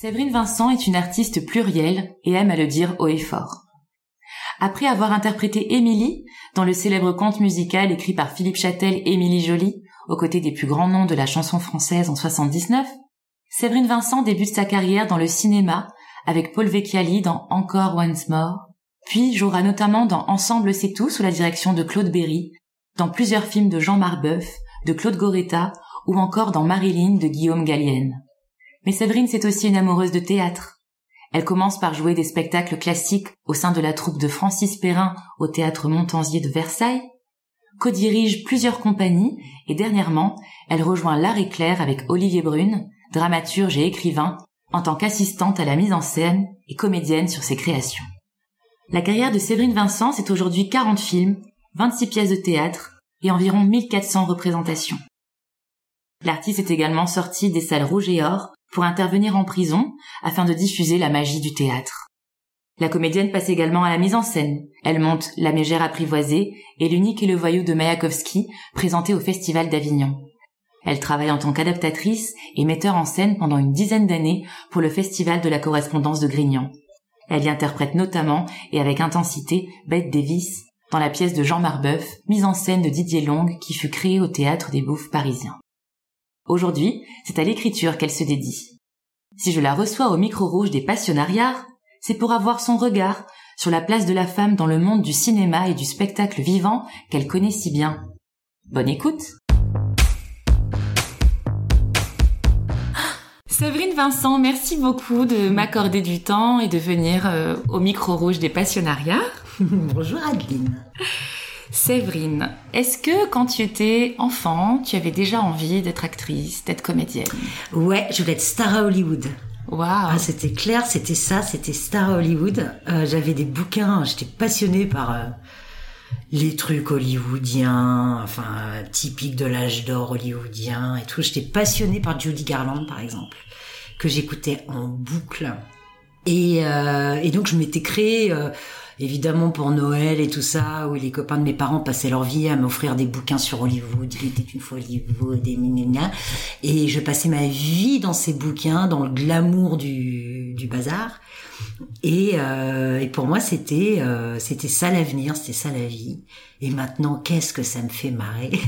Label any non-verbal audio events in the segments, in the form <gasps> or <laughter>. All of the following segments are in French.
Séverine Vincent est une artiste plurielle et aime à le dire haut et fort. Après avoir interprété Émilie dans le célèbre conte musical écrit par Philippe Châtel Émilie Jolie, aux côtés des plus grands noms de la chanson française en 79, Séverine Vincent débute sa carrière dans le cinéma avec Paul Vecchiali dans Encore Once More, puis jouera notamment dans Ensemble c'est tout sous la direction de Claude Berry, dans plusieurs films de Jean Marbeuf, de Claude Goretta ou encore dans Marilyn de Guillaume Gallienne. Mais Séverine c'est aussi une amoureuse de théâtre. Elle commence par jouer des spectacles classiques au sein de la troupe de Francis Perrin au théâtre Montansier de Versailles, co-dirige plusieurs compagnies et dernièrement, elle rejoint l'art éclair avec Olivier Brune, dramaturge et écrivain, en tant qu'assistante à la mise en scène et comédienne sur ses créations. La carrière de Séverine Vincent, c'est aujourd'hui 40 films, 26 pièces de théâtre et environ 1400 représentations. L'artiste est également sorti des salles rouges et or pour intervenir en prison afin de diffuser la magie du théâtre. La comédienne passe également à la mise en scène. Elle monte La Mégère apprivoisée et L'unique et le voyou de Mayakovsky, présenté au Festival d'Avignon. Elle travaille en tant qu'adaptatrice et metteur en scène pendant une dizaine d'années pour le Festival de la correspondance de Grignan. Elle y interprète notamment et avec intensité Bette Davis dans la pièce de Jean Marbeuf, mise en scène de Didier Long qui fut créée au théâtre des Bouffes parisiens. Aujourd'hui, c'est à l'écriture qu'elle se dédie. Si je la reçois au micro rouge des passionnariats, c'est pour avoir son regard sur la place de la femme dans le monde du cinéma et du spectacle vivant qu'elle connaît si bien. Bonne écoute Séverine Vincent, merci beaucoup de m'accorder du temps et de venir euh, au micro rouge des passionnariats. <laughs> Bonjour Adeline. Séverine, est-ce que quand tu étais enfant, tu avais déjà envie d'être actrice, d'être comédienne? Ouais, je voulais être star à Hollywood. Waouh Ah, c'était clair, c'était ça, c'était star à Hollywood. Euh, j'avais des bouquins, j'étais passionnée par euh, les trucs hollywoodiens, enfin typiques de l'âge d'or hollywoodien et tout. J'étais passionnée par Judy Garland, par exemple, que j'écoutais en boucle. Et, euh, et donc je m'étais créé évidemment pour Noël et tout ça, où les copains de mes parents passaient leur vie à m'offrir des bouquins sur Hollywood, il était une fois Hollywood, et et je passais ma vie dans ces bouquins, dans le glamour du, du bazar. Et, euh, et pour moi, c'était euh, c'était ça l'avenir, c'était ça la vie. Et maintenant, qu'est-ce que ça me fait marrer <laughs>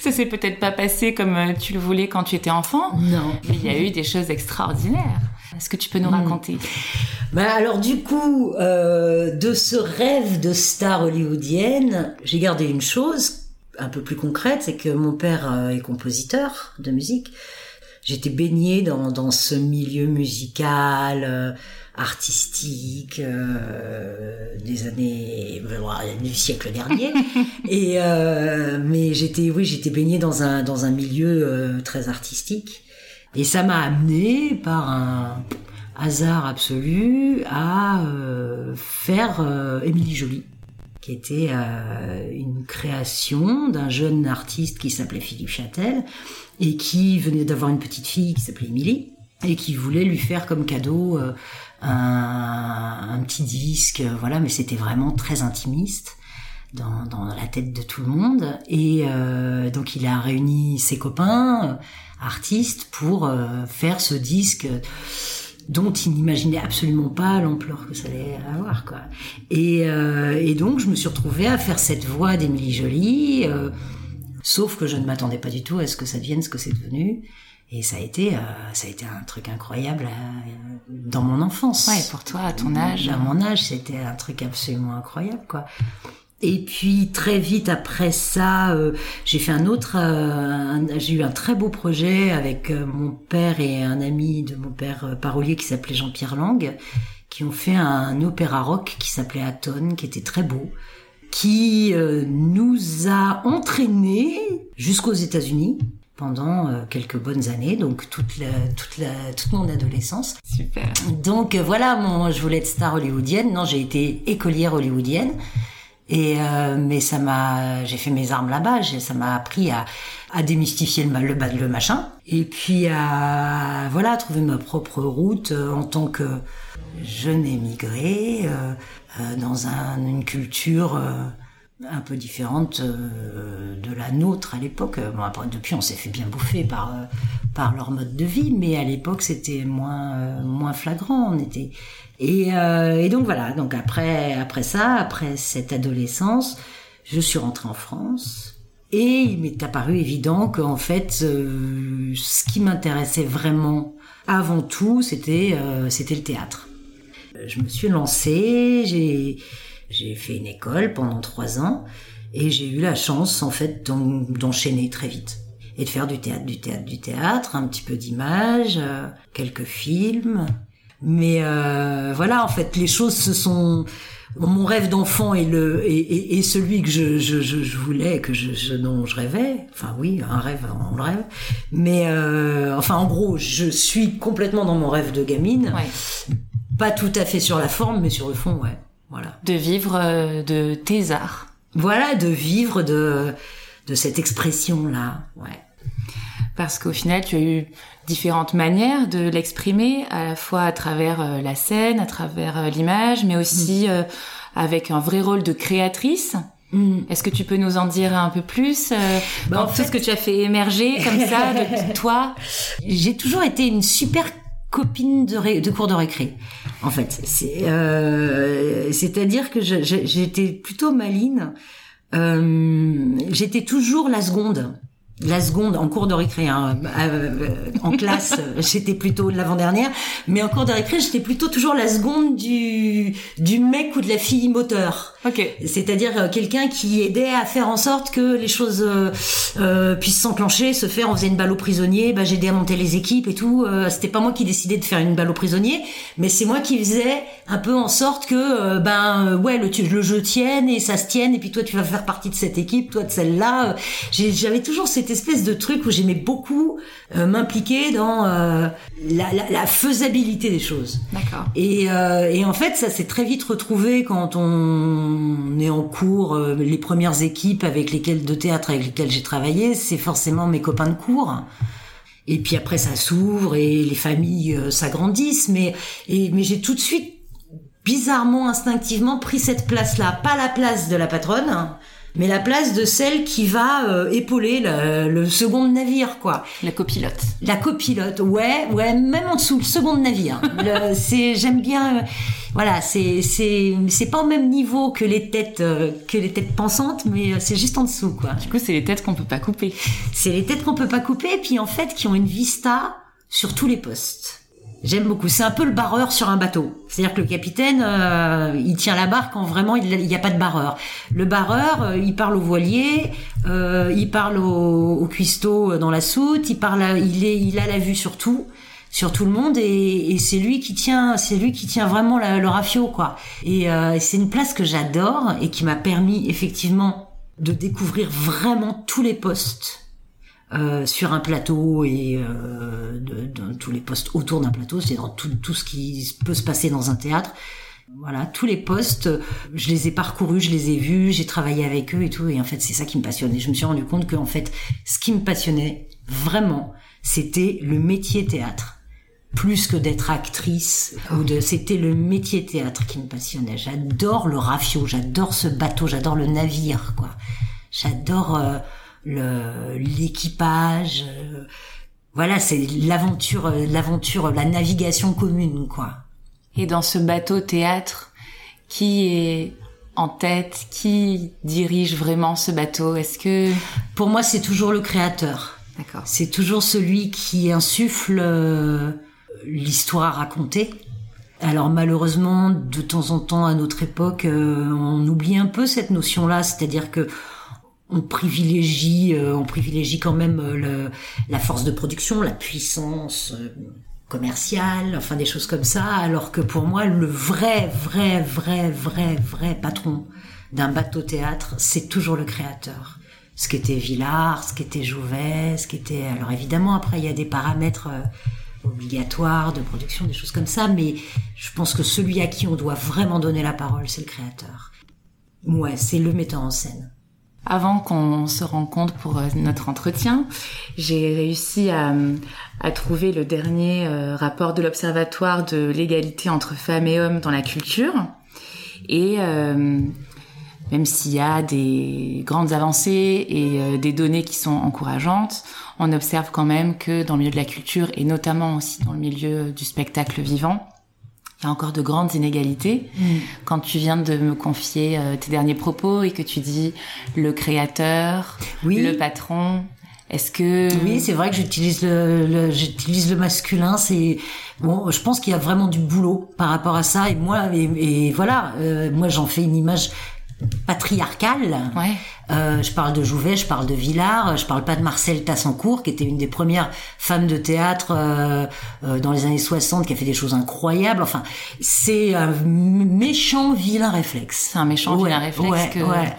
ça s'est peut-être pas passé comme euh, tu le voulais quand tu étais enfant. Non. Mais il y a eu des choses extraordinaires. Est-ce que tu peux nous hmm. raconter? Ben alors du coup, euh, de ce rêve de star hollywoodienne, j'ai gardé une chose un peu plus concrète, c'est que mon père euh, est compositeur de musique. J'étais baignée dans, dans ce milieu musical, euh, artistique des années du siècle dernier. <laughs> Et mais j'étais oui j'étais baignée dans un dans un milieu très artistique. Et ça m'a amené par un hasard absolu à euh, faire euh, Émilie Jolie, qui était euh, une création d'un jeune artiste qui s'appelait Philippe Châtel et qui venait d'avoir une petite fille qui s'appelait Émilie et qui voulait lui faire comme cadeau un, petit disque, voilà, mais c'était vraiment très intimiste. Dans, la tête de tout le monde et donc il a réuni ses copains artiste pour euh, faire ce disque dont il n'imaginait absolument pas l'ampleur que ça allait avoir quoi. Et, euh, et, donc je me suis retrouvée à faire cette voix d'Émilie Jolie, euh, sauf que je ne m'attendais pas du tout à ce que ça devienne ce que c'est devenu. Et ça a été, ça a été un truc incroyable dans mon enfance. Ouais, pour toi, à ton âge. À mon âge, c'était un truc absolument incroyable, quoi. Et puis très vite après ça, euh, j'ai fait un autre, euh, j'ai eu un très beau projet avec euh, mon père et un ami de mon père parolier qui s'appelait Jean-Pierre Lang, qui ont fait un opéra rock qui s'appelait Aton, qui était très beau, qui nous a entraînés jusqu'aux États-Unis pendant euh, quelques bonnes années, donc toute la, toute la, toute mon adolescence. Super. Donc euh, voilà, mon, je voulais être star hollywoodienne. Non, j'ai été écolière hollywoodienne. Et euh, mais ça m'a, j'ai fait mes armes là-bas. Ça m'a appris à, à démystifier le, le, le machin. Et puis à voilà, trouver ma propre route en tant que jeune émigré euh, dans un, une culture un peu différente euh, de la nôtre à l'époque. Bon, après, depuis, on s'est fait bien bouffer par euh, par leur mode de vie, mais à l'époque, c'était moins euh, moins flagrant. On était et, et donc voilà. Donc après après ça, après cette adolescence, je suis rentrée en France. Et il m'est apparu évident qu'en fait, ce qui m'intéressait vraiment avant tout, c'était c'était le théâtre. Je me suis lancée, j'ai j'ai fait une école pendant trois ans et j'ai eu la chance en fait d'enchaîner très vite et de faire du théâtre, du théâtre, du théâtre, un petit peu d'image, euh, quelques films. Mais euh, voilà, en fait, les choses se sont mon rêve d'enfant est le et, celui que je, je, je, voulais que je, je, dont je rêvais enfin oui un rêve on le rêve mais euh, enfin en gros je suis complètement dans mon rêve de gamine ouais. pas tout à fait sur la forme mais sur le fond ouais voilà. De vivre euh, de tes arts. Voilà, de vivre de, de cette expression-là, ouais. Parce qu'au final, tu as eu différentes manières de l'exprimer, à la fois à travers euh, la scène, à travers euh, l'image, mais aussi mm. avec un vrai rôle de créatrice. Mm. Est-ce que tu peux nous en dire un peu plus bah, en fait... tout ce que tu as fait émerger comme ça de <laughs> toi? J'ai toujours été une super copine de, de cours de récré en fait. C'est, euh, c'est-à-dire que j'étais plutôt maline. Euh, j'étais toujours la seconde la seconde en cours de récré hein, euh, en classe <laughs> j'étais plutôt l'avant-dernière mais en cours de récré j'étais plutôt toujours la seconde du du mec ou de la fille moteur ok c'est-à-dire euh, quelqu'un qui aidait à faire en sorte que les choses euh, euh puissent s'enclencher se faire on faisait une balle aux prisonniers bah j'aidais à monter les équipes et tout euh, c'était pas moi qui décidais de faire une balle aux prisonniers mais c'est moi qui faisais un peu en sorte que ben ouais le, le jeu tienne et ça se tienne et puis toi tu vas faire partie de cette équipe toi de celle-là j'avais toujours cette espèce de truc où j'aimais beaucoup euh, m'impliquer dans euh, la, la, la, faisabilité des choses. D'accord. Et, euh, et, en fait, ça s'est très vite retrouvé quand on est en cours. les premières équipes avec lesquelles de théâtre avec lesquelles j'ai travaillé, c'est forcément mes copains de cours. Et puis après, ça s'ouvre et les familles s'agrandissent. Mais, et, mais j'ai tout de suite bizarrement, instinctivement pris cette place-là, pas la place de la patronne, mais la place de celle qui va euh, épauler le, le, second navire, quoi. La copilote. La copilote, ouais, ouais, même en dessous, le second navire. <laughs> c'est, j'aime bien, euh, voilà, c'est, c'est, c'est pas au même niveau que les têtes, euh, que les têtes pensantes, mais c'est juste en dessous, quoi. Du coup, c'est les têtes qu'on peut pas couper. C'est les têtes qu'on peut pas couper, et puis en fait, qui ont une vista sur tous les postes. J'aime beaucoup. C'est un peu le barreur sur un bateau. C'est-à-dire que le capitaine, euh, il tient la barre quand vraiment il n'y a pas de barreur. Le barreur, euh, il parle au voilier, euh, il parle au, au, cuistot dans la soute, il parle, il est, il a la vue sur tout, sur tout le monde, et, et c'est lui qui tient, c'est lui qui tient vraiment le rafio, quoi. Et c'est une place que j'adore et qui m'a permis effectivement de découvrir vraiment tous les postes euh, sur un plateau et euh, de, tous les postes autour d'un plateau, c'est dans tout, tout ce qui peut se passer dans un théâtre. Voilà, tous les postes, je les ai parcourus, je les ai vus, j'ai travaillé avec eux et tout, et en fait c'est ça qui me passionnait. Je me suis rendu compte que en fait, ce qui me passionnait vraiment, c'était le métier théâtre, plus que d'être actrice ou de, c'était le métier théâtre qui me passionnait. J'adore le rafio, j'adore ce bateau, j'adore le navire, quoi. J'adore euh, l'équipage. Euh, voilà, c'est l'aventure, l'aventure, la navigation commune, quoi. Et dans ce bateau théâtre, qui est en tête? Qui dirige vraiment ce bateau? Est-ce que pour moi c'est toujours le créateur. D'accord. C'est toujours celui qui insuffle euh, l'histoire à raconter. Alors malheureusement, de temps en temps à notre époque, euh, on oublie un peu cette notion-là, c'est-à-dire que on privilégie, euh, on privilégie quand même euh, le, la force de production, la puissance euh, commerciale, enfin des choses comme ça, alors que pour moi le vrai, vrai, vrai, vrai, vrai patron d'un bateau théâtre, c'est toujours le créateur. ce qu'était Villard, ce qu'était Jouvet, ce qu'était... Alors évidemment, après, il y a des paramètres euh, obligatoires de production, des choses comme ça, mais je pense que celui à qui on doit vraiment donner la parole, c'est le créateur. Ouais, c'est le metteur en scène. Avant qu'on se rencontre pour euh, notre entretien, j'ai réussi à, trouver le dernier euh, rapport de l'Observatoire de l'égalité entre femmes et hommes dans la culture. Et euh, même s'il y a des grandes avancées et des données qui sont encourageantes, on observe quand même que dans le milieu de la culture et notamment aussi dans le milieu du spectacle vivant, il y a encore de grandes inégalités. Mm. Quand tu viens de me confier euh, tes derniers propos et que tu dis le créateur, oui. le patron, est-ce que oui, c'est vrai que j'utilise le, j'utilise le masculin. C'est bon, je pense qu'il y a vraiment du boulot par rapport à ça. Et moi, et, voilà, euh, moi j'en fais une image patriarcale. Ouais. Euh, je parle de Jouvet, je parle de Villard, je parle pas de Marcel Tassancourt, qui était une des premières femmes de théâtre euh, euh, dans les années 60, qui a fait des choses incroyables. Enfin, c'est un méchant vilain réflexe. C'est un méchant vilain réflexe. Ouais, que... ouais,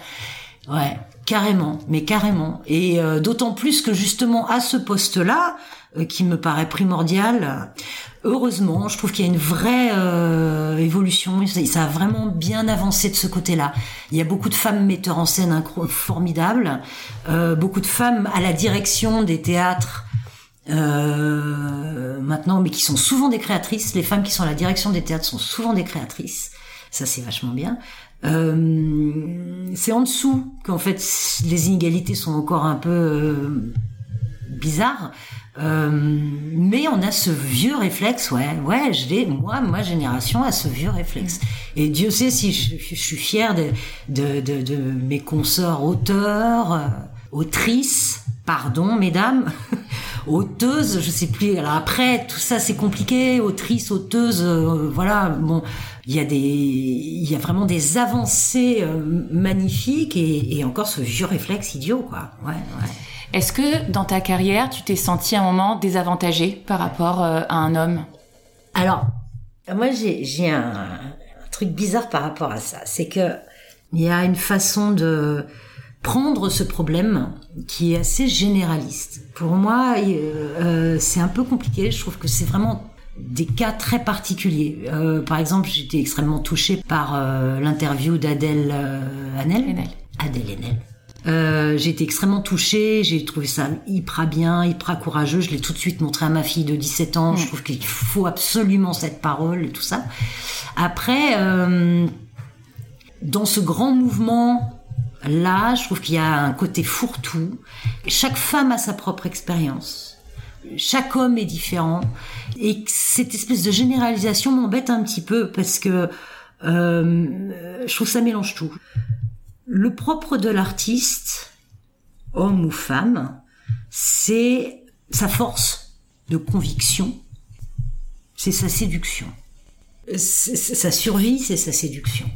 ouais, carrément, mais carrément. Et euh, d'autant plus que justement à ce poste-là, euh, qui me paraît primordial. Heureusement, je trouve qu'il y a une vraie euh, évolution. Ça a vraiment bien avancé de ce côté-là. Il y a beaucoup de femmes metteurs en scène formidables, euh, beaucoup de femmes à la direction des théâtres. Euh, maintenant, mais qui sont souvent des créatrices. Les femmes qui sont à la direction des théâtres sont souvent des créatrices. Ça, c'est vachement bien. Euh, c'est en dessous qu'en fait les inégalités sont encore un peu euh, bizarres. Euh, mais on a ce vieux réflexe, ouais, ouais, je l'ai, moi, ma génération a ce vieux réflexe. Et Dieu sait si je, suis fière de, de, de, de, mes consorts auteurs, euh, autrices, pardon, mesdames, <laughs> auteuses, je sais plus. Alors après, tout ça c'est compliqué, autrice, auteuse, euh, voilà, bon, il y a des, il y a vraiment des avancées magnifiques et, et encore ce vieux réflexe idiot, quoi. Ouais, ouais. Est-ce que dans ta carrière, tu t'es senti à un moment désavantagé par rapport euh, à un homme Alors, moi j'ai un, un, truc bizarre par rapport à ça. C'est que il y a une façon de prendre ce problème qui est assez généraliste. Pour moi, euh, c'est un peu compliqué. Je trouve que c'est vraiment des cas très particuliers. Euh, par exemple, j'étais extrêmement touchée par euh, l'interview d'Adèle Hanel. Adèle Haenel. Euh, j'ai été extrêmement touchée, j'ai trouvé ça hyper bien, hyper courageux. Je l'ai tout de suite montré à ma fille de 17 ans. Je trouve qu'il faut absolument cette parole et tout ça. Après, euh, dans ce grand mouvement là, je trouve qu'il y a un côté fourre-tout. Chaque femme a sa propre expérience. Chaque homme est différent. Et cette espèce de généralisation m'embête un petit peu parce que euh, je trouve que ça mélange tout. Le propre de l'artiste, homme ou femme, c'est sa force de conviction, c'est sa séduction. Sa survie, c'est sa séduction.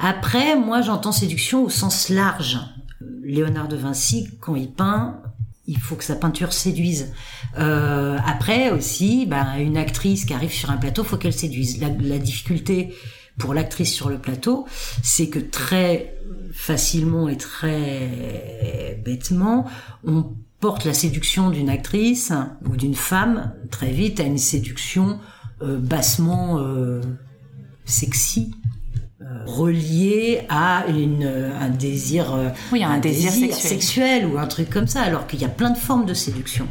Après, moi, j'entends séduction au sens large. Léonard de Vinci, quand il peint, il faut que sa peinture séduise. Euh, après aussi, ben, une actrice qui arrive sur un plateau, faut qu'elle séduise. La, la difficulté pour l'actrice sur le plateau, c'est que très facilement et très bêtement, on porte la séduction d'une actrice ou d'une femme très vite à une séduction euh, bassement euh, sexy euh, relié à une, un désir, oui, un, un désir, désir sexuel. sexuel. ou un truc comme ça, alors qu'il y a plein de formes de séduction.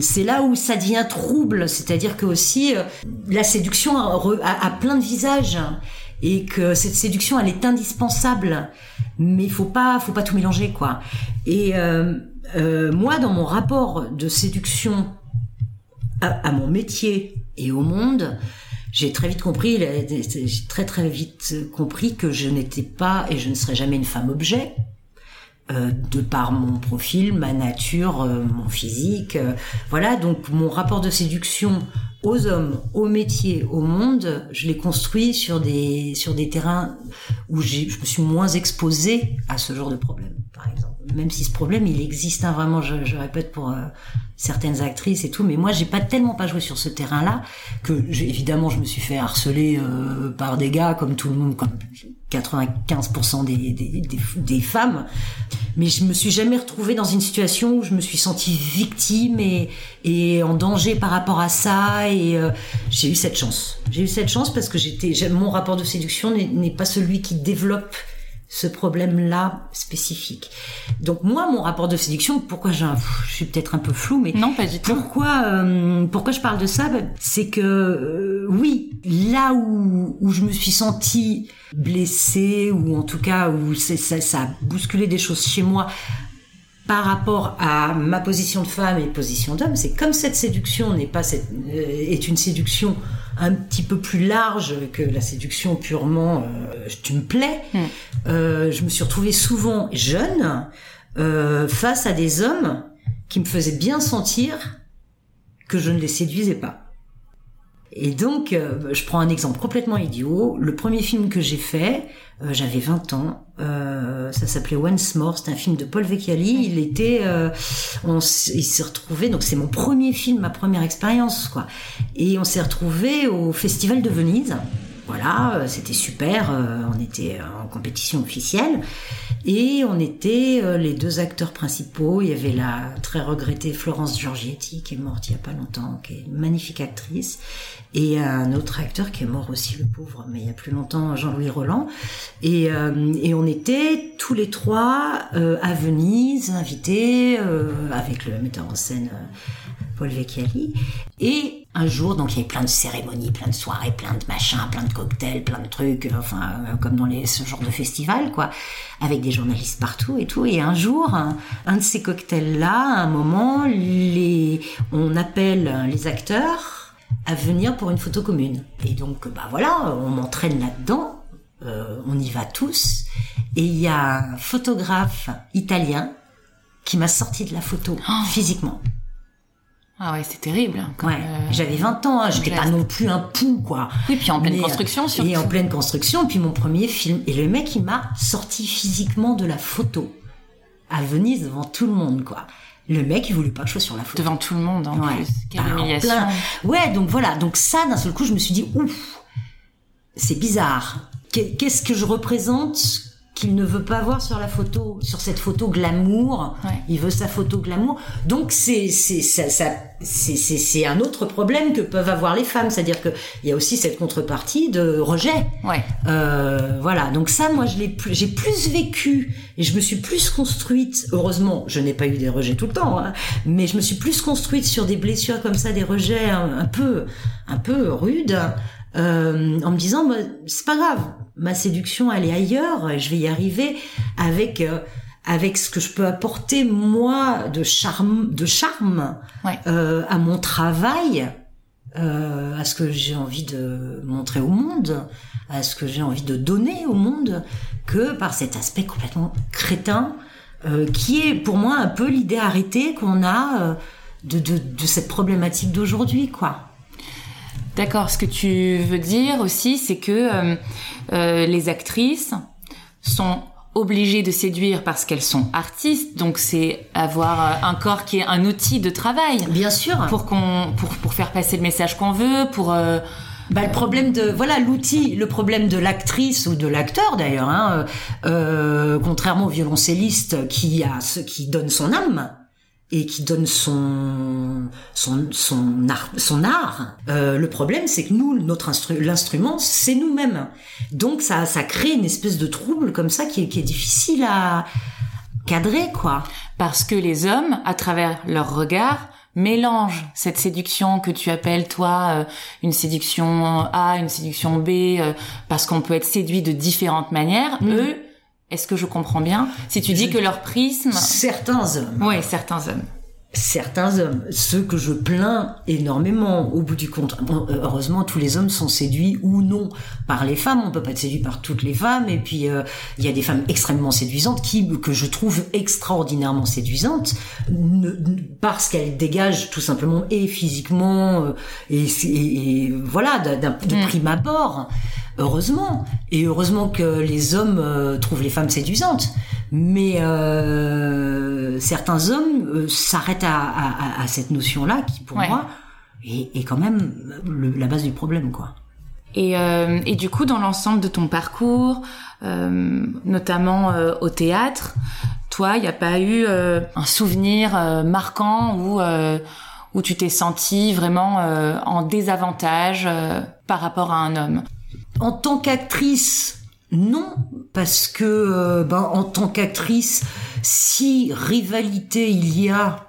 C'est là où ça devient trouble, c'est-à-dire que aussi la séduction a, a, a, plein de visages et que cette séduction elle est indispensable, mais faut pas, faut pas tout mélanger quoi. Et euh, euh moi, dans mon rapport de séduction à, mon métier et au monde, j'ai très vite compris, j'ai très très vite compris que je n'étais pas et je ne serai jamais une femme objet, euh, de par mon profil, ma nature, euh, mon physique. Euh, voilà, donc mon rapport de séduction aux hommes, au métier, au monde, je l'ai construit sur des, sur des terrains où je me suis moins exposée à ce genre de problème, par exemple. même si ce problème il existe hein, vraiment, je, je, répète pour euh, certaines actrices et tout, mais moi j'ai pas tellement pas joué sur ce terrain-là que évidemment je me suis fait harceler euh, par des gars comme tout le monde, comme 95% des, des, des, femmes, mais je me suis jamais retrouvée dans une situation où je me suis sentie victime et, et en danger par rapport à ça et euh, j'ai eu cette chance. J'ai eu cette chance parce que j'étais, mon rapport de séduction n'est pas celui qui développe ce problème-là spécifique. Donc moi, mon rapport de séduction, pourquoi je suis peut-être un peu flou, mais non, pas du tout. Pourquoi, euh, pourquoi je parle de ça? Ben, C'est que euh, oui, là où, où je me suis sentie blessée ou en tout cas où ça, ça a bousculé des choses chez moi par rapport à ma position de femme et position d'homme, c'est comme cette séduction n'est pas cette, euh, est une séduction un petit peu plus large que la séduction purement euh, tu me plais. Hmm. Euh, je me suis retrouvée souvent jeune euh, face à des hommes qui me faisaient bien sentir que je ne les séduisais pas. Et donc, euh, je prends un exemple complètement idiot. Le premier film que j'ai fait, euh, j'avais 20 ans. Euh, ça s'appelait Once More. C'est un film de Paul Vecchiali. Il était, on il s'est retrouvé. Donc c'est mon premier film, ma première expérience, quoi. Et on s'est retrouvé au Festival de Venise. Voilà, c'était super. on était en compétition officielle. Et on était euh, les deux acteurs principaux. Il y avait la très regrettée Florence Giorgietti qui est morte il y a pas longtemps, qui est une magnifique actrice, et un autre acteur qui est mort aussi, le pauvre, mais il y a plus longtemps, Jean-Louis Roland. Et, euh, et, on était tous les trois euh, à Venise, invités avec le metteur en scène Paul Vecchiali. Et un jour, donc il y avait plein de cérémonies, plein de soirées, plein de machins, plein de cocktails, plein de trucs, euh, enfin euh, comme dans les, ce genre de festival, quoi, avec des journalistes partout et tout. Et un jour, un, de ces cocktails-là, à un moment, les, on appelle les acteurs à venir pour une photo commune. Et donc, bah voilà, on m'entraîne là-dedans, euh, on y va tous. Et il y a un photographe italien qui m'a sorti de la photo oh. physiquement. Ah ouais, c'est terrible. ouais. Euh, J'avais 20 ans, hein, j'étais pas non plus un pou, quoi. Oui, puis en pleine construction, surtout. Et en pleine construction, puis mon premier film. Et le mec, il m'a sorti physiquement de la photo. À Venise, devant tout le monde, quoi. Le mec, il voulait pas que je sois sur la photo. Devant tout le monde, en plus. Quelle bah, humiliation. Ouais, donc voilà. Donc ça, d'un seul coup, je me suis dit, ouf, c'est bizarre. Qu'est-ce que je représente qu'il ne veut pas voir sur la photo, sur cette photo glamour. Il veut sa photo glamour. Donc c'est c'est ça, ça c'est c'est un autre problème que peuvent avoir les femmes, c'est-à-dire que il y a aussi cette contrepartie de rejet. Ouais. Euh, voilà. Donc ça, moi, je l'ai plus, j'ai plus vécu et je me suis plus construite. Heureusement, je n'ai pas eu des rejets tout le temps, hein, mais je me suis plus construite sur des blessures comme ça, des rejets un, peu un peu rudes. Euh, en me disant bah, c'est pas grave ma séduction elle est ailleurs. Je vais y arriver avec euh, avec ce que je peux apporter moi de charme de charme euh, à mon travail euh, à ce que j'ai envie de montrer au monde à ce que j'ai envie de donner au monde que par cet aspect complètement crétin euh, qui est pour moi un peu l'idée arrêtée qu'on a de, de, de cette problématique d'aujourd'hui quoi D'accord. Ce que tu veux dire aussi, c'est que euh, euh, les actrices sont obligées de séduire parce qu'elles sont artistes, donc c'est avoir euh, un corps qui est un outil de travail. Bien sûr. Pour qu'on, pour, pour faire passer le message qu'on veut, pour euh... bah, le problème de voilà l'outil, le problème de l'actrice ou de l'acteur d'ailleurs, hein, euh, contrairement au violoncelliste qui a ce qui donne son âme et qui donne son son son art son art. Euh, le problème c'est que nous notre instru l'instrument c'est nous-mêmes. Donc ça ça crée une espèce de trouble comme ça qui est, qui est difficile à cadrer quoi. Parce que les hommes à travers leur regard mélangent cette séduction que tu appelles toi euh, une séduction A une séduction B euh, parce qu'on peut être séduit de différentes manières. Eux est-ce que je comprends bien Si tu dis que leur prisme... Certains hommes. Oui, certains hommes. Certains hommes, ceux que je plains énormément au bout du compte. heureusement, tous les hommes sont séduits ou non par les femmes. On peut pas être séduit par toutes les femmes. Et puis, euh, il y a des femmes extrêmement séduisantes qui, que je trouve extraordinairement séduisantes, parce qu'elles dégagent tout simplement et physiquement euh, et, et, voilà, de, de mm. prime abord heureusement. Et heureusement que les hommes euh, trouvent les femmes séduisantes. Mais euh, certains hommes euh, s'arrêtent à, à, à, cette notion-là qui, pour moi, est, est, quand même la base du problème, quoi. Et, et du coup, dans l'ensemble de ton parcours, notamment au théâtre, toi, il n'y a pas eu un souvenir marquant où où tu t'es senti vraiment en désavantage par rapport à un homme? En tant qu'actrice, non, parce que euh, ben, en tant qu'actrice, si rivalité il y a,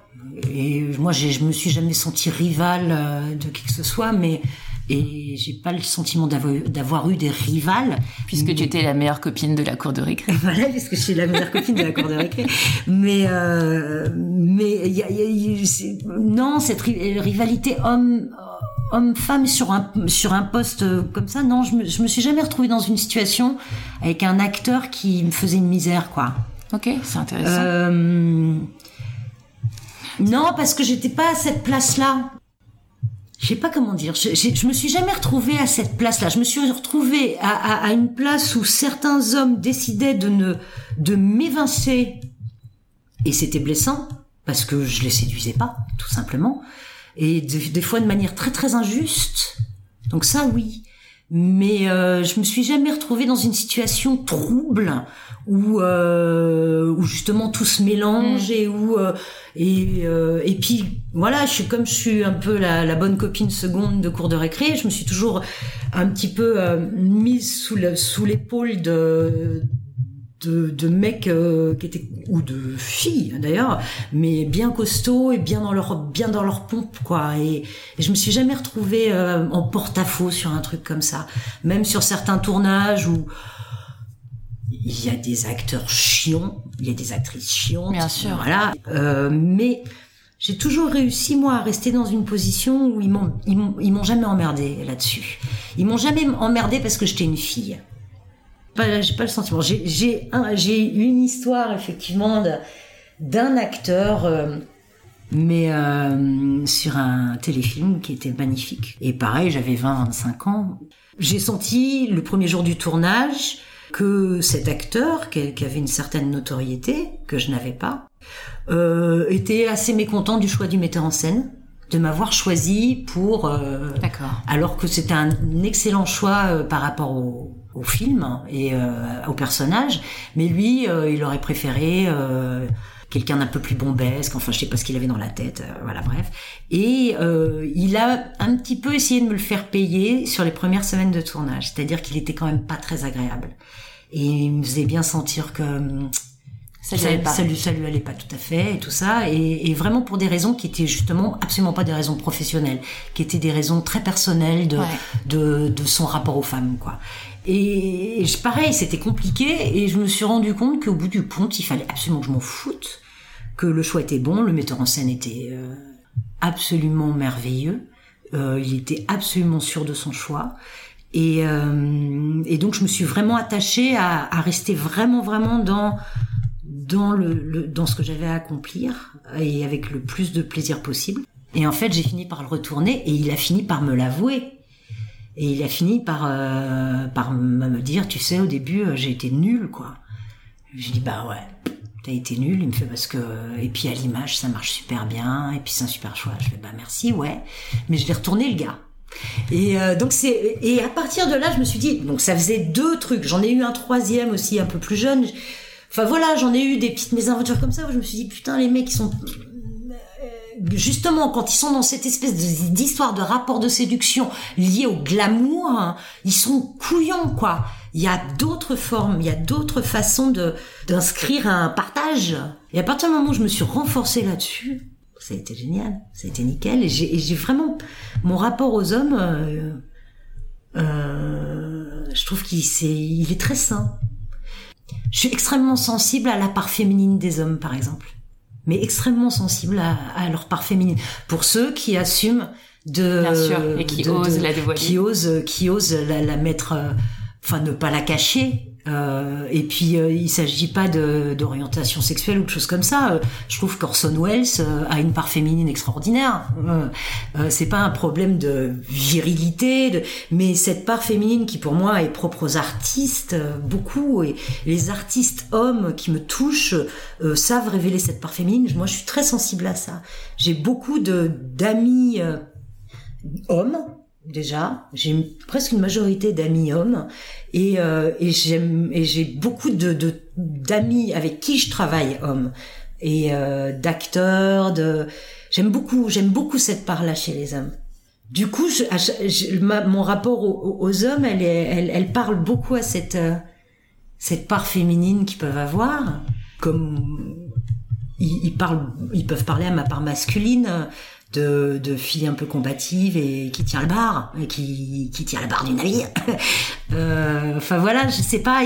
et moi je me suis jamais sentie rivale euh, de qui que ce soit, mais et j'ai pas le sentiment d'avoir eu des rivales. Puisque tu étais la meilleure copine de la cour de récré. <laughs> voilà, puisque je suis la meilleure copine de la cour de récré. Mais euh, mais y a, y a, non, cette rivalité homme homme-femme sur un sur un poste comme ça, non, je me, je me suis jamais retrouvée dans une situation avec un acteur qui me faisait une misère, quoi. Ok, c'est intéressant. Euh... Non, parce que j'étais pas à cette place-là. Je sais pas comment dire. Je, je, je, me suis jamais retrouvée à cette place-là. Je me suis retrouvée à, à, à, une place où certains hommes décidaient de ne de m'évincer et c'était blessant parce que je les séduisais pas, tout simplement et des fois de manière très très injuste. Donc ça oui. Mais euh, je me suis jamais retrouvée dans une situation trouble où euh, où justement tout se mélange mm. et où euh, et euh, et puis voilà, je suis comme je suis un peu la, la, bonne copine seconde de cours de récré, je me suis toujours un petit peu euh, mise sous le, sous l'épaule de de, de mecs euh, qui étaient ou de filles d'ailleurs, mais bien costauds et bien dans leur bien dans leur pompe quoi. Et, je me suis jamais retrouvée euh, en porte-à-faux sur un truc comme ça. Même sur certains tournages où il y a des acteurs chiants, il y a des actrices chiantes, bien sûr. Voilà, euh, mais j'ai toujours réussi moi à rester dans une position où ils m'ont ils m'ont jamais emmerdé là-dessus. Ils m'ont jamais emmerdé parce que j'étais une fille j'ai pas le sentiment. J'ai j'ai une histoire effectivement d'un acteur, euh, mais euh, sur un téléfilm qui était magnifique. Et pareil, j'avais 20-25 ans. J'ai senti le premier jour du tournage que cet acteur, qui, qui avait une certaine notoriété que je n'avais pas, euh, était assez mécontent du choix du metteur en scène de m'avoir choisi pour euh, alors que c'était un excellent choix euh, par rapport au, au film et euh, au personnage. Mais lui euh, il aurait préféré euh, quelqu'un d'un peu plus bombesque. Enfin je sais pas ce qu'il avait dans la tête voilà bref. Et il a un petit peu essayé de me le faire payer sur les premières semaines de tournage. C'est-à-dire qu'il était quand même pas très agréable. Et il me faisait bien sentir que hum, ça, lui, ça lui allait pas tout à fait et tout ça. Et, et, vraiment pour des raisons qui étaient justement absolument pas des raisons professionnelles qui étaient des raisons très personnelles de de, de, son rapport aux femmes quoi et, et pareil c'était compliqué et je me suis rendu compte qu'au bout du compte il fallait absolument que je m'en foute que le choix était bon le metteur en scène était euh, absolument merveilleux euh, il était absolument sûr de son choix et, euh, et donc je me suis vraiment attachée à, à rester vraiment vraiment dans dans le, dans ce que j'avais à accomplir et avec le plus de plaisir possible. Et en fait, j'ai fini par le retourner et il a fini par me l'avouer. Et il a fini par euh, par me dire, tu sais, au début, euh, j'ai été nul, quoi. Je dis bah ouais, t'as été nul. Il me fait parce que et puis à l'image, ça marche super bien et puis c'est un super choix. Je fais bah merci, ouais. Mais je vais retourner le gars. Et euh, donc c'est et à partir de là, je me suis dit donc ça faisait deux trucs. J'en ai eu un troisième aussi un peu plus jeune. Enfin voilà, j'en ai eu des petites mésaventures comme ça où je me suis dit putain les mecs ils sont justement quand ils sont dans cette espèce d'histoire de rapport de séduction lié au glamour, hein, ils sont couillons quoi. Il y a d'autres formes, il y a d'autres façons de d'inscrire un partage. Et à partir du moment où je me suis renforcée là-dessus, ça a été génial, ça a été nickel. Et j'ai vraiment mon rapport aux hommes, euh, euh, je trouve qu'il il est très sain. Je suis extrêmement sensible à la part féminine des hommes, par exemple. Mais extrêmement sensible à, leur part féminine. Pour ceux qui assument de... Bien sûr, et qui osent la dévoiler. Qui osent, qui osent la, mettre... Euh, enfin, ne pas la cacher. Euh, et puis euh, il s'agit pas d'orientation sexuelle ou de choses comme ça. Euh, je trouve qu'Orson Welles euh, a une part féminine extraordinaire. Euh, c'est pas un problème de virilité, de... mais cette part féminine qui pour moi est propre aux artistes beaucoup et les artistes hommes qui me touchent savent révéler cette part féminine. Moi, je suis très sensible à ça. J'ai beaucoup de d'amis hommes déjà. J'ai presque une majorité d'amis hommes et, euh, et j'aime et j'ai beaucoup de d'amis avec qui je travaille hommes et euh, d'acteurs. De j'aime beaucoup j'aime beaucoup cette part là chez les hommes. Du coup, je, mon rapport aux, hommes, elle, est, elle, parle beaucoup à cette euh, cette part féminine qu'ils peuvent avoir, comme ils, parlent, ils peuvent parler à ma part masculine de, de filles un peu combatives et qui tient le bar, qui, qui tient le bar du navire. <laughs> Euh, Enfin voilà, je sais pas,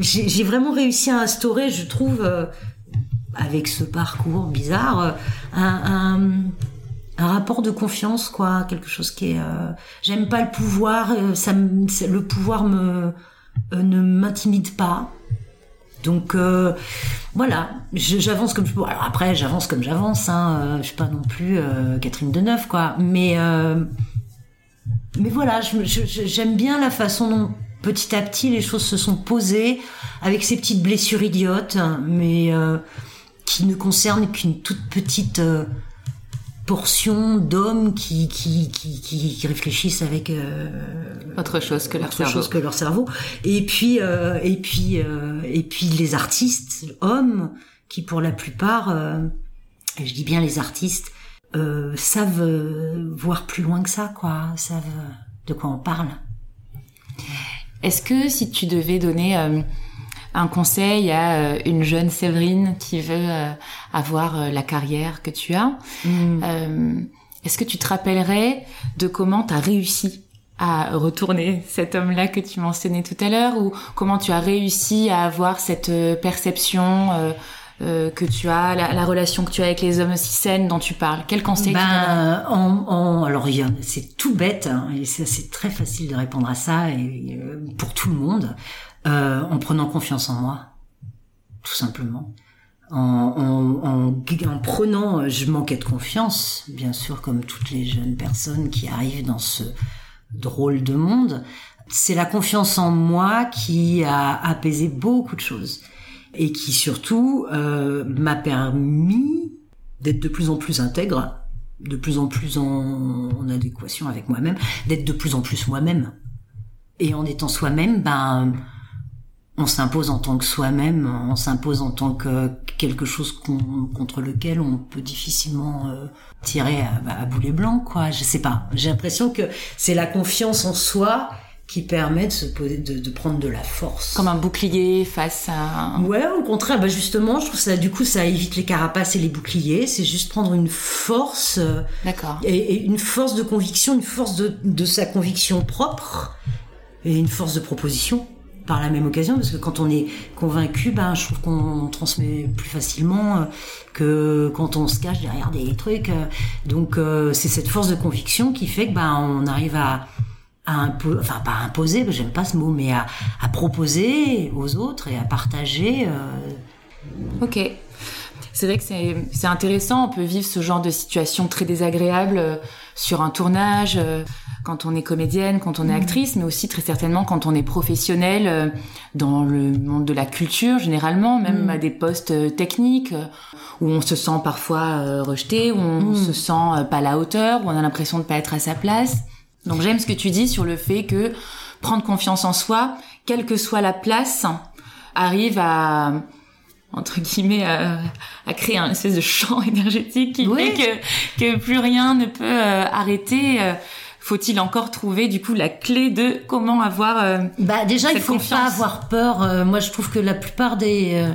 j'ai vraiment réussi à instaurer, je trouve, euh, avec ce parcours bizarre, euh, un, un, rapport de confiance, quoi, quelque chose qui est. J'aime pas le pouvoir, ça, le pouvoir me ne m'intimide pas. Donc euh, voilà, j'avance comme je peux. Alors après, j'avance comme j'avance. Hein. euh, Je suis pas non plus euh, Catherine Deneuve, quoi. Mais mais voilà, j'aime bien la façon dont petit à petit les choses se sont posées avec ces petites blessures idiotes, mais euh, qui ne concernent qu'une toute petite portion d'hommes qui qui, qui qui qui réfléchissent avec euh, Autre chose que leur autre cerveau. chose que leur cerveau. Et puis euh, et puis euh, et puis les artistes hommes qui pour la plupart, euh, et je dis bien les artistes, euh, savent euh, voir plus loin que ça, quoi, savent de quoi on parle. Est-ce que si tu devais donner euh, un conseil à euh, une jeune Séverine qui veut euh, avoir euh, la carrière que tu as, euh, est-ce que tu te rappellerais de comment tu as réussi à retourner cet homme-là que tu mentionnais tout à l'heure ou comment tu as réussi à avoir cette perception euh, euh, que tu as, la, la relation que tu as avec les hommes aussi saines dont tu parles? Quel conseil tu Ben, en, en- alors c'est tout bête hein, et c'est c'est très facile de répondre à ça et euh, pour tout le monde euh, en prenant confiance en moi, tout simplement. En, en, en, en prenant, je manquais de confiance, bien sûr, comme toutes les jeunes personnes qui arrivent dans ce drôle de monde. C'est la confiance en moi qui a apaisé beaucoup de choses et qui surtout euh, m'a permis d'être de plus en plus intègre, de plus en plus en, en adéquation avec moi-même, d'être de plus en plus moi-même. Et en étant soi-même, ben, on s'impose en tant que soi-même, on s'impose en tant que quelque chose qu'on- contre lequel on peut difficilement euh, tirer à, à boulet blanc, quoi. Je sais pas. J'ai l'impression que c'est la confiance en soi qui permet de se poser, de, de prendre de la force. Comme un bouclier face à... Ouais, au contraire, bah justement, je trouve ça, du coup, ça évite les carapaces et les boucliers. C'est juste prendre une force euh, D'accord. et, et une force de conviction, une force de, de sa conviction propre et une force de proposition par la même occasion, parce que quand on est convaincu, ben, je trouve qu'on transmet plus facilement euh, que quand on se cache derrière des trucs. euh. Donc, euh, c'est cette force de conviction qui fait que ben, on arrive à, à enfin pas imposer, j'aime pas ce mot, mais à, proposer aux autres et à partager. Ok. C'est vrai que c'est intéressant, on peut vivre ce genre de situation très désagréable sur un tournage, quand on est comédienne, quand on est actrice, mais aussi très certainement quand on est professionnel euh, dans le monde de la culture, généralement, même Mm. à des postes euh, techniques, euh, où on se sent parfois rejeté, où on Mm. se sent pas à la hauteur, où on a l'impression de pas être à sa place. Donc j'aime ce que tu dis sur le fait que prendre confiance en soi, quelle que soit la place, arrive à entre guillemets à, à créer un espèce de champ <laughs> énergétique qui Oui. fait que que plus rien ne peut euh, arrêter. euh, Faut-il encore trouver du coup la clé de comment avoir euh, Bah déjà, il faut confiance? pas avoir peur. Euh, moi, je trouve que la plupart des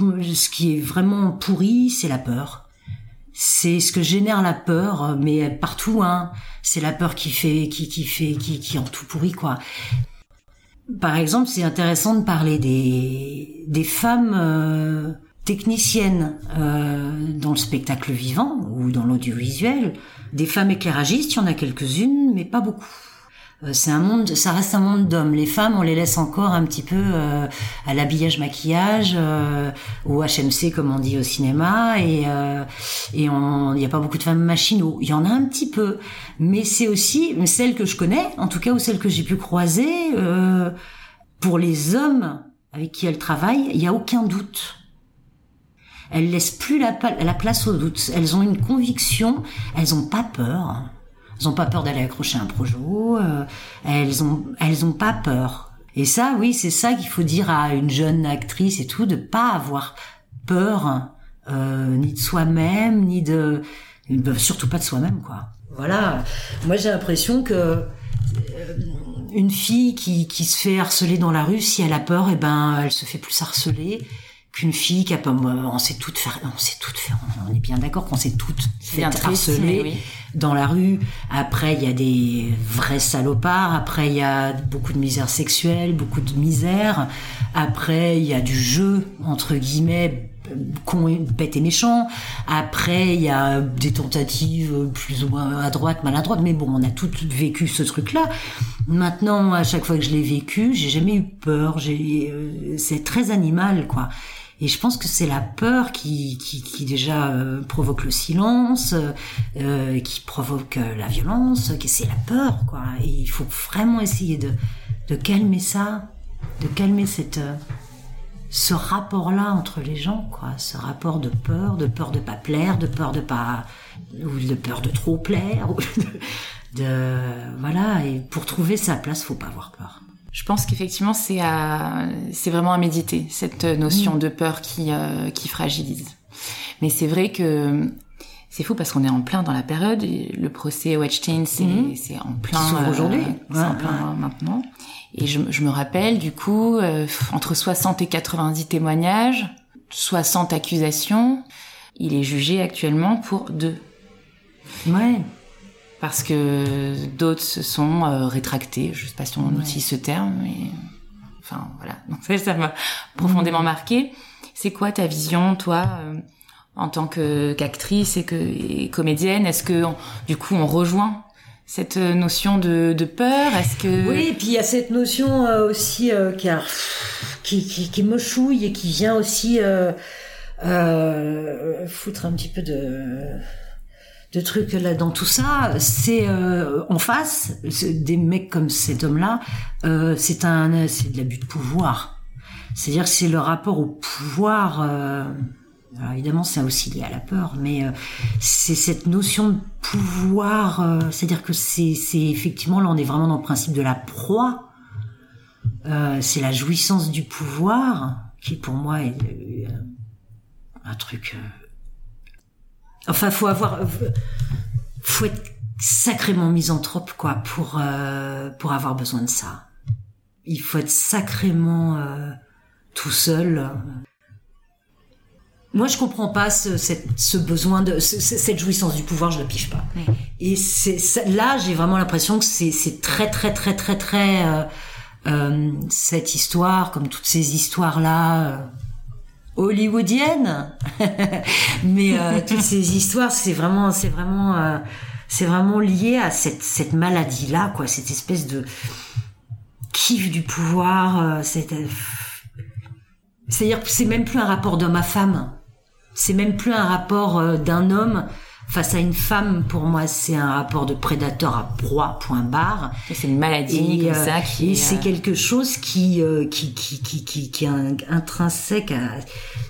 euh, ce qui est vraiment pourri, c'est la peur. C'est ce que génère la peur, euh, mais partout. Hein, c'est la peur qui fait, qui qui fait, qui qui en tout pourri quoi. Par exemple, c'est intéressant de parler des des femmes euh, techniciennes euh, dans le spectacle vivant ou dans l'audiovisuel. Des femmes éclairagistes, il y en a quelques-unes, mais pas beaucoup. Euh, c'est un monde, ça reste un monde d'hommes. Les femmes, on les laisse encore un petit peu euh, à l'habillage, maquillage, euh, au HMC comme on dit au cinéma, et et il n'y a pas beaucoup de femmes machinaux. Il y en a un petit peu, mais c'est aussi celles que je connais, en tout cas ou celles que j'ai pu croiser. pour les hommes avec qui elles travaillent, il y a aucun doute. Elles laissent plus la, la place au doute. Elles ont une conviction. Elles ont pas peur. Elles ont pas peur d'aller accrocher un projet. Euh, elles ont, elles pas peur. Et ça, oui, c'est ça qu'il faut dire à une jeune actrice et tout, de pas avoir peur euh, ni de soi-même, ni de, surtout pas de soi-même, quoi. Voilà. Moi, j'ai l'impression que euh, une fille qui, qui se fait harceler dans la rue, si elle a peur, et eh ben, elle se fait plus harceler qu'une fille qui a pas, on sait toutes faire, on sait toutes faire, on est bien d'accord qu'on sait toutes faire harceler oui. dans la rue. Après, il y a des vrais salopards. Après, il y a beaucoup de misère sexuelle, beaucoup de misère. Après, il y a du jeu entre guillemets con, bête et méchant. Après, il y a des tentatives plus ou moins à droite, maladroite. Mais bon, on a toutes vécu ce truc-là. Maintenant, à chaque fois que je l'ai vécu, j'ai jamais eu peur. J'ai, euh, c'est très animal, quoi. Et je pense que c'est la peur qui, qui, qui déjà euh, provoque le silence, euh, qui provoque euh, la violence, que c'est la peur, quoi. Et il faut vraiment essayer de, de calmer ça, de calmer cette, euh, ce rapport-là entre les gens, quoi. Ce rapport de peur, de peur de pas plaire, de peur de pas, ou de peur de trop plaire, ou de, de voilà. Et pour trouver sa place, faut pas avoir peur. Je pense qu'effectivement, c'est c'est vraiment à méditer cette notion mm. de peur qui, euh, qui fragilise. Mais c'est vrai que c'est fou parce qu'on est en plein dans la période. Le procès Weinstein, c'est mm. c'est en plein euh, aujourd'hui, c'est en plein maintenant. Et je, je, me rappelle du coup euh, entre 60 et 90 témoignages, 60 accusations. Il est jugé actuellement pour deux. Ouais parce que d'autres se sont euh, rétractés. Je sais pas si on utilise ce terme, mais enfin voilà. Donc ça, m'a profondément marqué. C'est quoi ta vision, toi, euh, en tant que qu'actrice et que comédienne? Est-ce que du coup on rejoint cette notion de, de peur? Est-ce que oui, et puis il y a cette notion euh, aussi qui, a, qui, qui, qui me chouille et qui vient aussi foutre un petit peu de de trucs là dans tout ça, c'est euh, en face des mecs comme cet homme-là, euh, c'est un c'est de l'abus de pouvoir. C'est-à-dire c'est le rapport au pouvoir. Euh, alors évidemment, c'est aussi lié à la peur, mais euh, c'est cette notion de pouvoir. Euh, c'est-à-dire que c'est c'est effectivement là, on est vraiment dans le principe de la proie. c'est la jouissance du pouvoir qui pour moi est un truc Enfin, faut avoir, faut être sacrément misanthrope quoi pour euh, pour avoir besoin de ça. Il faut être sacrément euh, tout seul. Moi, je comprends pas ce, ce besoin de cette jouissance du pouvoir, je la pige pas. Et c'est là, j'ai vraiment l'impression que c'est très très très très très euh, euh, cette histoire, comme toutes ces histoires là hollywoodienne. <laughs> Mais euh, toutes ces histoires, c'est vraiment, c'est vraiment, euh, c'est vraiment lié à cette cette maladie là, quoi, cette espèce de kiff du pouvoir. Euh, c'est-à-dire que c'est même plus un rapport d'homme à femme. C'est même plus un rapport d'un homme face à une femme, pour moi, c'est un rapport de prédateur à proie, point barre. C'est une maladie comme ça qui. Et c'est quelque chose qui, qui, qui, qui, qui, qui est intrinsèque à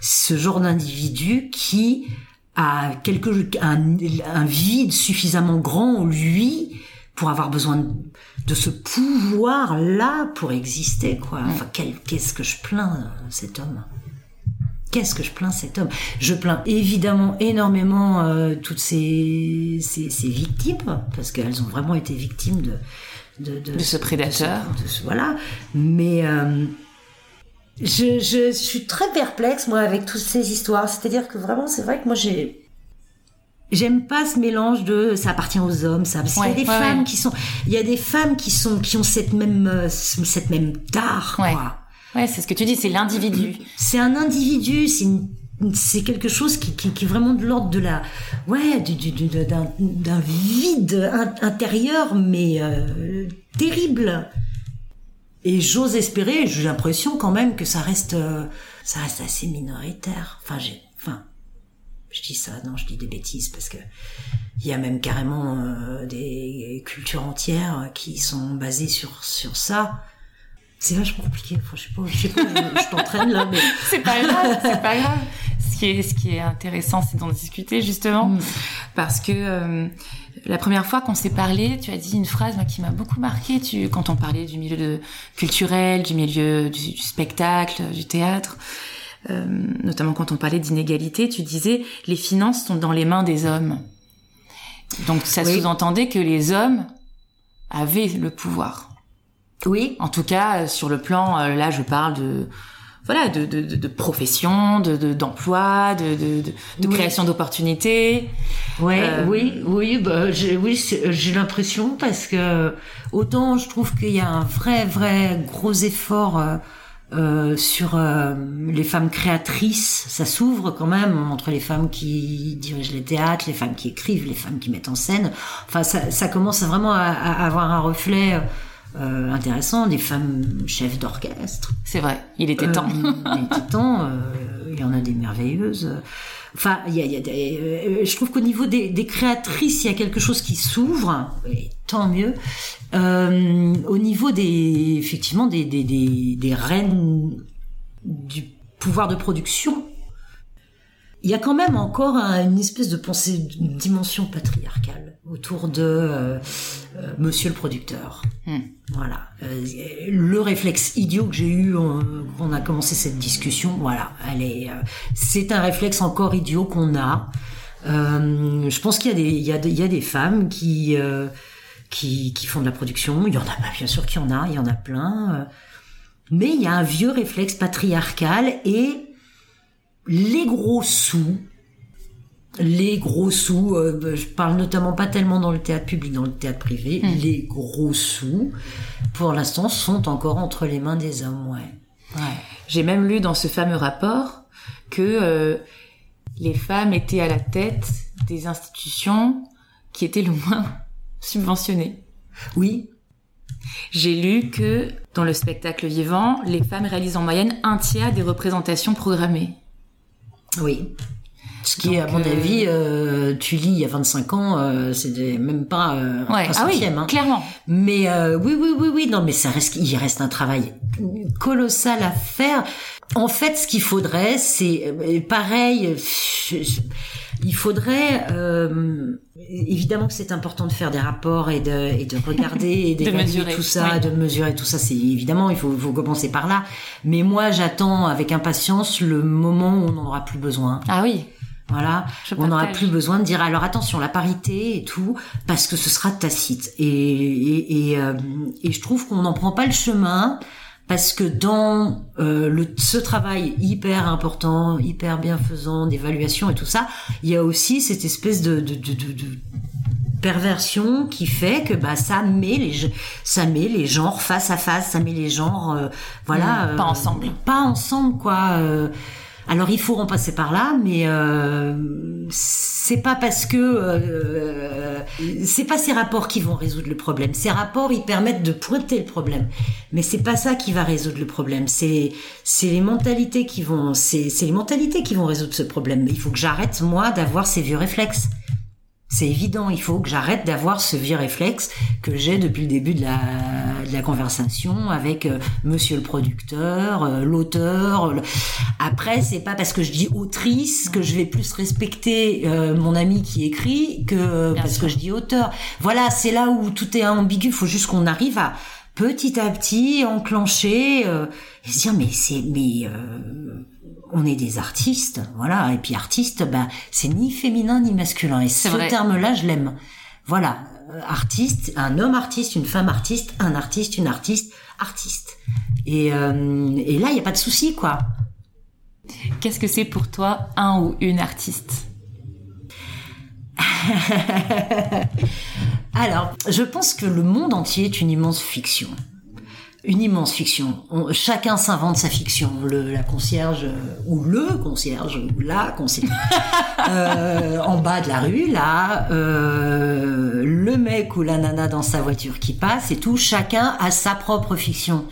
ce genre d'individu qui a quelque un, un vide suffisamment grand en lui pour avoir besoin de, ce pouvoir là pour exister quoi. Enfin qu'est-ce que je plains cet homme. Qu'est-ce que je plains cet homme? Je plains évidemment énormément euh, toutes ces, ces, ces, victimes, parce qu'elles ont vraiment été victimes de... De, de, ce prédateur. voilà. Mais... Euh, je, je, suis très perplexe moi avec toutes ces histoires. C'est-à-dire que vraiment, c'est vrai que moi j'ai J'aime pas ce mélange de ça appartient aux hommes, ça. Parce qu'il y a des femmes qui sont, il y a des femmes qui sont, qui ont cette même, euh, cette même tare, quoi. Ouais, c'est ce que tu dis, c'est l'individu. C'est un individu, c'est c'est quelque chose qui, qui, qui, est vraiment de l'ordre de la ouais d'un vide intérieur mais euh, terrible. Et j'ose espérer, j'ai l'impression quand même que ça reste, euh, ça reste assez minoritaire. Enfin, j'ai, enfin, je dis ça, non, je dis des bêtises parce que il y a même carrément euh, des cultures entières qui sont basées sur sur ça. C'est vachement compliqué. Enfin, je sais pas, je sais pas, je, je t'entraîne là, mais <laughs> c'est pas grave, c'est pas grave. Ce qui est, ce qui est intéressant, c'est d'en discuter justement, Mm. parce que euh, la première fois qu'on s'est parlé, tu as dit une phrase moi, qui m'a beaucoup marqué. Tu, quand on parlait du milieu de, culturel, du milieu du, du spectacle, du théâtre, euh, notamment quand on parlait d'inégalité, tu disais les finances sont dans les mains des hommes. Donc ça Oui. sous-entendait que les hommes avaient le pouvoir. Oui, En tout cas, euh, sur le plan, euh, là, je parle de voilà, de, de, de, de profession, de de- d'emploi, de, de, de, Oui. création d'opportunités. Ouais, Euh, oui, oui, bah, j'ai, oui, j'ai l'impression parce que autant je trouve qu'il y a un vrai, vrai gros effort euh, euh, sur euh, les femmes créatrices. Ça s'ouvre quand même entre les femmes qui dirigent les théâtres, les femmes qui écrivent, les femmes qui mettent en scène. Enfin, ça, ça commence vraiment à, à avoir un reflet euh, intéressant. Des femmes chefs d'orchestre. C'est vrai, il était temps. Euh, il était <laughs> temps. euh, il y en a des merveilleuses. Enfin, il y a, il y a des, euh, je trouve qu'au niveau des, des créatrices, il y a quelque chose qui s'ouvre, et tant mieux. Euh, au niveau des, effectivement, des, des, des, des reines du pouvoir de production, il y a quand même encore un- une espèce de pensée, une dimension patriarcale autour de euh, euh, Monsieur le producteur. Hmm. Voilà. Euh, le réflexe idiot que j'ai eu euh, quand on a commencé cette discussion, voilà, euh, c'est un réflexe encore idiot qu'on a. Je pense qu'il y a des, il y a des, il y a des femmes qui, euh, qui, qui font de la production. Il y en a, bien sûr qu'il y en a, il y en a plein. mais il y a un vieux réflexe patriarcal et les gros sous, les gros sous, euh, je parle notamment pas tellement dans le théâtre public, dans le théâtre privé, Mm. les gros sous, pour l'instant, sont encore entre les mains des hommes, ouais. Ouais. J'ai même lu dans ce fameux rapport que euh, les femmes étaient à la tête des institutions qui étaient le moins <laughs> subventionnées. Oui, J'ai lu que dans le spectacle vivant, les femmes réalisent en moyenne un tiers des représentations programmées. Oui. Ce qui est, à Donc, mon euh, avis, euh, tu lis il y a 25 ans, euh, c'est même pas euh, un Ouais, ah oui, hein. clairement. Mais euh, oui, oui, oui, oui, non, mais ça reste, il reste un travail colossal à faire. En fait, ce qu'il faudrait, c'est euh, pareil. je- je- il faudrait euh, évidemment que c'est important de faire des rapports et de et de regarder et <laughs> De mesurer, tout ça, oui. de mesurer tout ça. C'est évidemment, il faut, faut commencer par là. Mais moi, j'attends avec impatience le moment où on n'en aura plus besoin. Ah oui, Voilà, Je on n'aura plus besoin de dire alors attention la parité et tout parce que ce sera tacite et et et, euh, et je trouve qu'on n'en prend pas le chemin parce que dans euh, le ce travail hyper important, hyper bienfaisant d'évaluation et tout ça, il y a aussi cette espèce de de, de, de, de perversion qui fait que bah ça met les ça met les genres face à face, ça met les genres euh, voilà Mmh, pas ensemble. pas ensemble quoi. Alors il faut en passer par là, mais euh, c'est pas parce que euh, c'est pas ces rapports qui vont résoudre le problème. Ces rapports ils permettent de pointer le problème, mais c'est pas ça qui va résoudre le problème. C'est c'est les mentalités qui vont c'est c'est les mentalités qui vont résoudre ce problème. Il faut que j'arrête moi d'avoir ces vieux réflexes. C'est évident, il faut que j'arrête d'avoir ce vieux réflexe que j'ai depuis le début de la, de la conversation avec euh, monsieur le producteur, euh, l'auteur. le- Après, c'est pas parce que je dis autrice que je vais plus respecter euh, mon ami qui écrit que parce que je dis auteur. Voilà, c'est là où tout est ambigu, il faut juste qu'on arrive à petit à petit enclencher euh, et se dire mais c'est mais euh, on est des artistes, voilà. Et puis artiste, bah, c'est ni féminin ni masculin. Et ce terme-là, je l'aime. Voilà, Euh, artiste, un homme artiste, une femme artiste, un artiste, une artiste, artiste. Et, euh, et là, il y a pas de souci, quoi. qu'est-ce que c'est pour toi un ou une artiste? <laughs> Alors, je pense que le monde entier est une immense fiction. Une immense fiction. On- chacun s'invente sa fiction. Le, la concierge euh, ou le concierge ou la concierge <laughs> euh, en bas de la rue, là, euh, le mec ou la nana dans sa voiture qui passe et tout. Chacun a sa propre fiction.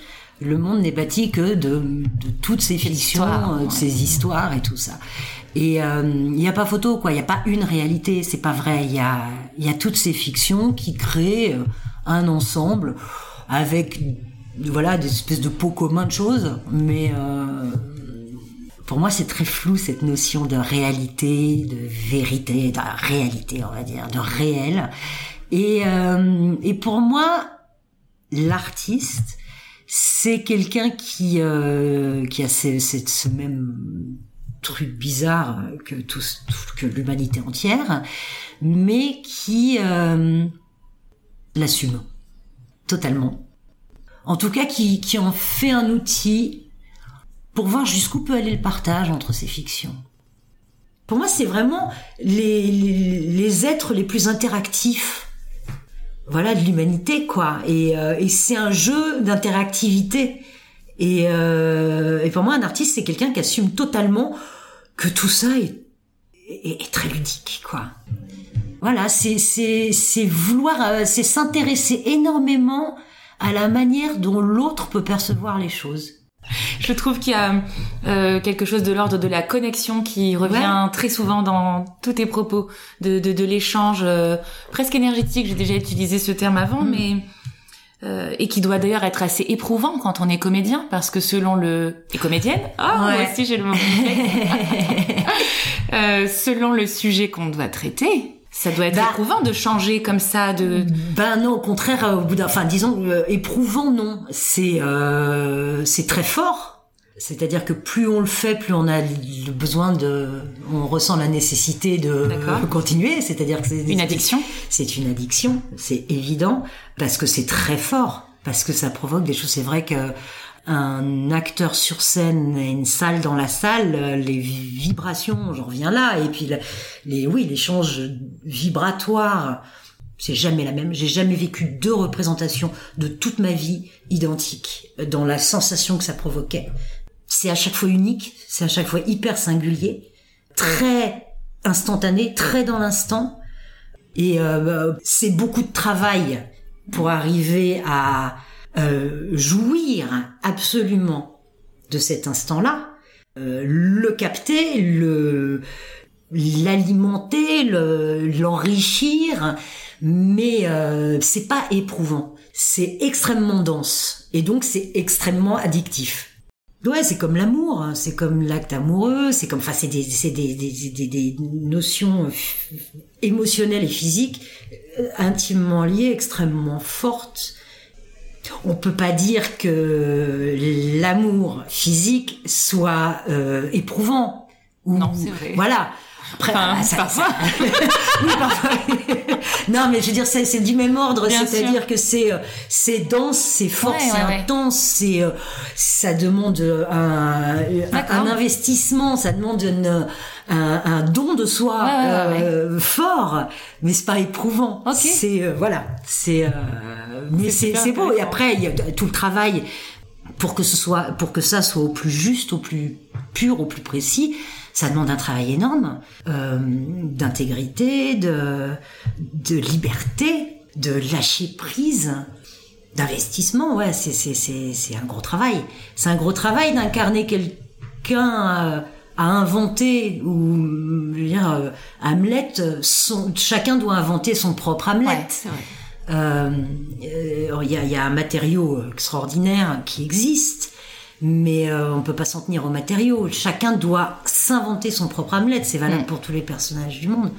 Le monde n'est bâti que de, de toutes ces fictions, euh, de ces histoires et tout ça. Et euh, il n'y a pas photo, quoi. Il n'y a pas une réalité. C'est pas vrai. Il y a, il y a toutes ces fictions qui créent euh, un ensemble avec, voilà, des espèces de pots communs de choses. Mais euh, pour moi, c'est très flou cette notion de réalité, de vérité, de réalité, on va dire, de réel. Et, euh, et pour moi, l'artiste, c'est quelqu'un qui euh, qui a ce, ce, même truc bizarre que tout, que l'humanité entière, mais qui euh, l'assume totalement. En tout cas, qui, qui en fait un outil pour voir jusqu'où peut aller le partage entre ces fictions. Pour moi, c'est vraiment les, les, les êtres les plus interactifs voilà de l'humanité quoi. Et, euh, et c'est un jeu d'interactivité. Et, euh, et pour moi un artiste c'est quelqu'un qui assume totalement que tout ça est, est, très ludique quoi. Voilà c'est vouloir euh, c'est s'intéresser énormément à la manière dont l'autre peut percevoir les choses Je trouve qu'il y a euh, quelque chose de l'ordre de la connexion qui revient très souvent dans tous tes propos, de, de, de l'échange euh, presque énergétique. J'ai déjà utilisé ce terme avant, Mm. mais euh, et qui doit d'ailleurs être assez éprouvant quand on est comédien, parce que selon le et comédienne, ah moi Ouais. aussi j'ai le mot. <laughs> euh, selon le sujet qu'on doit traiter, ça doit être Bah. éprouvant de changer comme ça de. Ben non, au contraire, euh, au bout d'un, enfin disons euh, éprouvant, non. C'est euh, c'est très fort. C'est-à-dire que plus on le fait, plus on a le besoin de, on ressent la nécessité de <laughs> continuer. C'est-à-dire que c'est Une addiction C'est une addiction, c'est évident, parce que c'est très fort, parce que ça provoque des choses. C'est vrai que un acteur sur scène et une salle dans la salle, euh, les vibrations, j'en reviens là, et puis les, oui, l'échange vibratoire, c'est jamais la même. J'ai jamais vécu deux représentations de toute ma vie identiques euh, dans la sensation que ça provoquait. C'est à chaque fois unique, c'est à chaque fois hyper singulier, très instantané, très dans l'instant. Et euh, c'est beaucoup de travail pour arriver à euh, jouir absolument de cet instant-là, euh, le capter, le l'alimenter, le- l'enrichir, mais euh, c'est pas éprouvant. C'est extrêmement dense et donc c'est extrêmement addictif. Ouais, c'est comme l'amour, hein, c'est comme l'acte amoureux, c'est comme, enfin, c'est des, des, des, des, notions émotionnelles et physiques euh, intimement liées, extrêmement fortes. On peut pas dire que l'amour physique soit euh, éprouvant. Ou- Non, c'est vrai. Voilà. Après, Enfin, ça- parfois. ça- <laughs> oui, parfois. non, mais je veux dire, c'est du même ordre. C'est-à-dire que c'est euh, c'est dense, c'est fort, Ouais, c'est ouais, intense, c'est euh, ça demande euh, un, un, investissement, ça demande une, un, un don de soi Ouais, euh, fort, mais c'est pas éprouvant. C'est euh, voilà, c'est euh, mais C'est beau. Et après, il y a tout le travail pour que ce soit pour que ça soit au plus juste, au plus pur, au plus précis. Ça demande un travail énorme euh, d'intégrité, de de liberté, de lâcher prise, d'investissement. Ouais, c'est c'est c'est c'est un gros travail. C'est un gros travail d'incarner quelqu'un euh, à inventer ou je veux dire euh, Hamlet. Son, chacun doit inventer son propre Hamlet. Ouais, c'est vrai. Euh, Il y, a, il y a un matériau extraordinaire qui existe, mais euh, on peut pas s'en tenir au matériau. Chacun doit s'inventer son propre Hamlet. C'est valable Mm. pour tous les personnages du monde.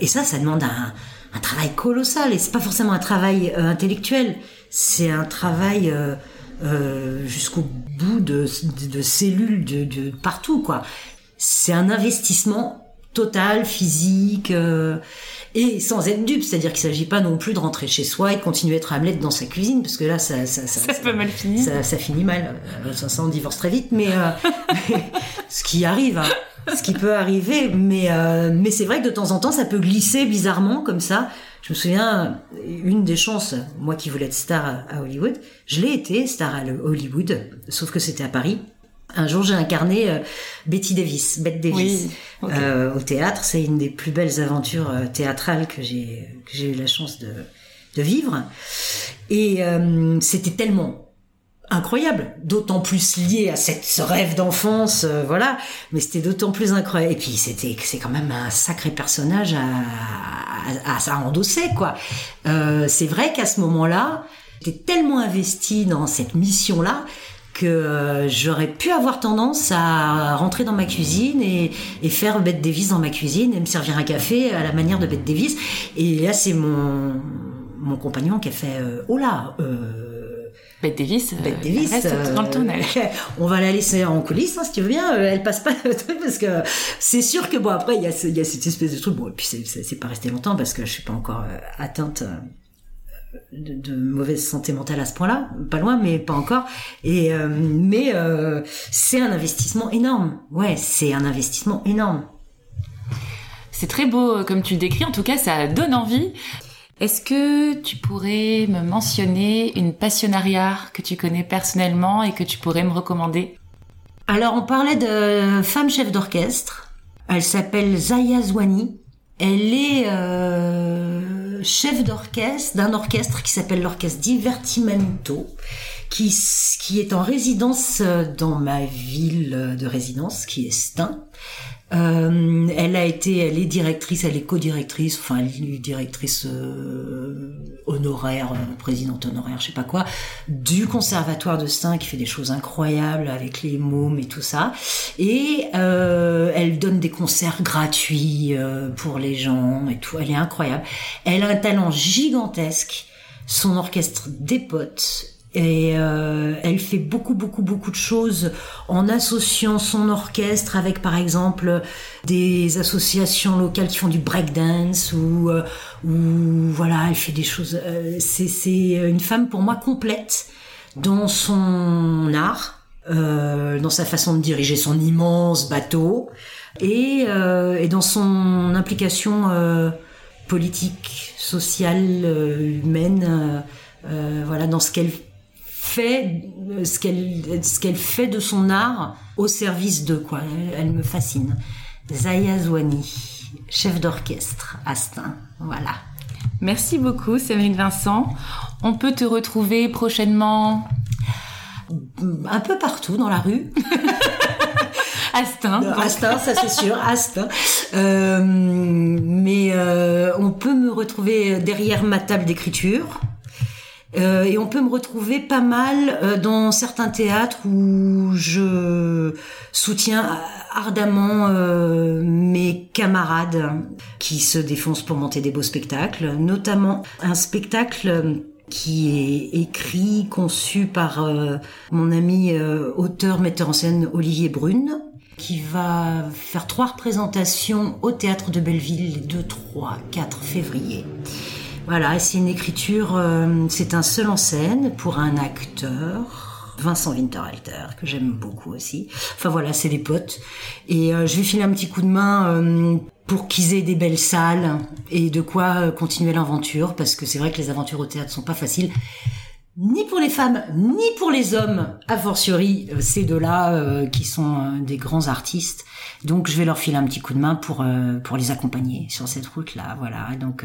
Et ça, ça demande un, un travail colossal. Et c'est pas forcément un travail euh, intellectuel. C'est un travail euh, euh, jusqu'au bout de, de, de cellules de, de partout, quoi. C'est un investissement total, physique, euh, et sans être dupe, c'est-à-dire qu'il s'agit pas non plus de rentrer chez soi et de continuer à être Hamlet dans sa cuisine, parce que là, ça, ça, ça, Ça peut mal finir. ça, ça finit mal. Euh, Ça, ça, on divorce très vite, mais euh, <laughs> ce qui arrive. hein. ce qui peut arriver, mais euh, mais c'est vrai que de temps en temps ça peut glisser bizarrement comme ça. Je me souviens une des chances, moi qui voulais être star à Hollywood, je l'ai été star à Hollywood, sauf que c'était à Paris. Un jour, j'ai incarné euh, Betty Davis, Bette Davis, euh, au théâtre. C'est une des plus belles aventures euh, théâtrales que j'ai que j'ai eu la chance de de vivre. Et c'était tellement incroyable, d'autant plus lié à cette, ce rêve d'enfance, voilà. Mais c'était d'autant plus incroyable. Et puis c'était, c'est quand même un sacré personnage à, à, à, endosser, quoi. C'est vrai qu'à ce moment-là, j'étais tellement investi dans cette mission-là que euh, j'aurais pu avoir tendance à rentrer dans ma cuisine et, et, faire Bette Davis dans ma cuisine et me servir un café à la manière de Bette Davis. Et là, c'est mon mon compagnon qui a fait euh, oh là. Euh, Bette Davis, Bette euh, Davis reste euh, dans le tunnel. <laughs> on va la laisser en coulisses, hein, si tu veux bien. Euh, elle passe pas <laughs> le truc parce que c'est sûr que bon après il y a, y a cette espèce de truc. Bon et puis c'est pas resté longtemps parce que je suis pas encore atteinte de, de, mauvaise santé mentale à ce point-là, pas loin, mais pas encore. Et euh, mais euh, c'est un investissement énorme. Ouais, c'est un investissement énorme. C'est très beau comme tu le décris. En tout cas, ça donne envie. Est-ce que tu pourrais me mentionner une passionnariat que tu connais personnellement et que tu pourrais me recommander? Alors, on parlait de femme chef d'orchestre. Elle s'appelle Zaya Zouani. Elle est euh, chef d'orchestre d'un orchestre qui s'appelle l'orchestre Divertimento, qui, est en résidence dans ma ville de résidence, qui est Stein. Euh, elle a été, elle est directrice, elle est co-directrice, enfin directrice euh, honoraire, euh, présidente honoraire, je sais pas quoi, du conservatoire de Stein qui fait des choses incroyables avec les mômes et tout ça. Et elle donne des concerts gratuits pour les gens et tout. Elle est incroyable. Elle a un talent gigantesque. Son orchestre dépote et euh, elle fait beaucoup, beaucoup, beaucoup de choses en associant son orchestre avec, par exemple, des associations locales qui font du breakdance ou, euh, ou voilà, elle fait des choses. Euh, c'est, une femme pour moi complète dans son art, dans sa façon de diriger son immense bateau et, et dans son implication politique, sociale, humaine. voilà, dans ce qu'elle fait euh, ce qu'elle ce qu'elle fait de son art au service de quoi? Elle, me fascine. Zaya Zouani chef d'orchestre Astin. Voilà. Merci beaucoup Séverine Vincent. On peut te retrouver prochainement? Un peu partout dans la rue. <laughs> Astin. Astin, ça c'est sûr, Astin. Euh, mais euh, on peut me retrouver derrière ma table d'écriture. Euh, et on peut me retrouver pas mal euh, dans certains théâtres où je soutiens ardemment euh, mes camarades qui se défoncent pour monter des beaux spectacles, notamment un spectacle qui est écrit, conçu par mon ami auteur, metteur en scène Olivier Brune, qui va faire trois représentations au théâtre de Belleville les 2, 3, 4 février. Voilà, c'est une écriture, euh, c'est un seul en scène pour un acteur. Vincent Winterhalter, que j'aime beaucoup aussi. Enfin voilà, c'est des potes. Et euh, je vais filer un petit coup de main euh, pour qu'ils aient des belles salles et de quoi continuer l'aventure, parce que c'est vrai que les aventures au théâtre sont pas faciles ni pour les femmes, ni pour les hommes, a fortiori ces deux-là qui sont des grands artistes. Donc je vais leur filer un petit coup de main pour pour les accompagner sur cette route-là. Voilà. Donc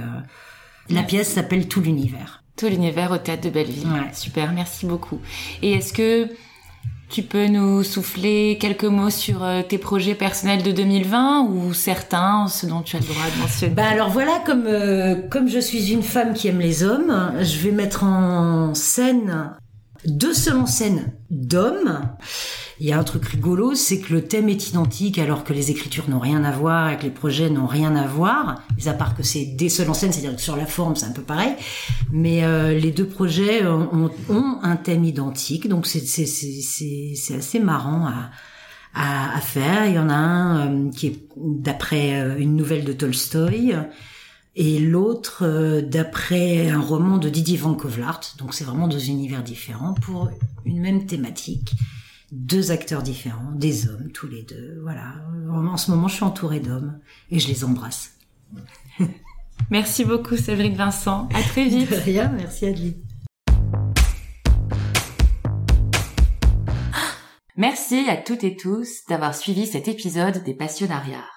la pièce s'appelle Tout l'univers. Tout l'univers au théâtre de Belleville. Super, merci beaucoup. Et est-ce que tu peux nous souffler quelques mots sur euh, tes projets personnels de 2020 ou certains, ce dont tu as le droit de mentionner? Bah alors voilà, comme euh, comme je suis une femme qui aime les hommes, je vais mettre en scène deux seuls en scène d'hommes il y a un truc rigolo, c'est que le thème est identique alors que les écritures n'ont rien à voir et que les projets n'ont rien à voir, mis à part que c'est des seuls en scène, c'est-à-dire que sur la forme c'est un peu pareil, mais euh, les deux projets ont, ont, un thème identique, donc c'est assez marrant à, à, à, faire. Il y en a un euh, qui est d'après euh, une nouvelle de Tolstoï et l'autre d'après un roman de Didier Van Kovlart. Donc c'est vraiment deux univers différents pour une même thématique deux acteurs différents, des hommes tous les deux. Voilà. En ce moment, je suis entourée d'hommes et je les embrasse. <laughs> Merci beaucoup Séverine Vincent. À très vite. De rien, merci Adeline. <gasps> Merci à toutes et tous d'avoir suivi cet épisode des Passionnariats.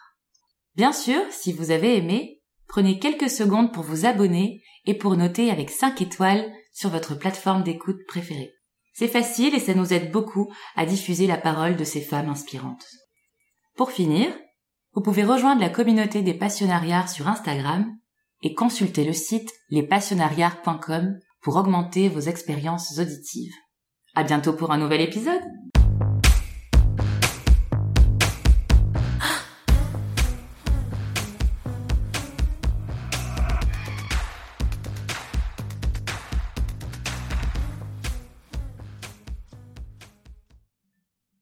Bien sûr, si vous avez aimé, prenez quelques secondes pour vous abonner et pour noter avec 5 étoiles sur votre plateforme d'écoute préférée. C'est facile et ça nous aide beaucoup à diffuser la parole de ces femmes inspirantes. Pour finir, vous pouvez rejoindre la communauté des passionnariats sur Instagram et consulter le site lespassionnariats.com pour augmenter vos expériences auditives. À bientôt pour un nouvel épisode!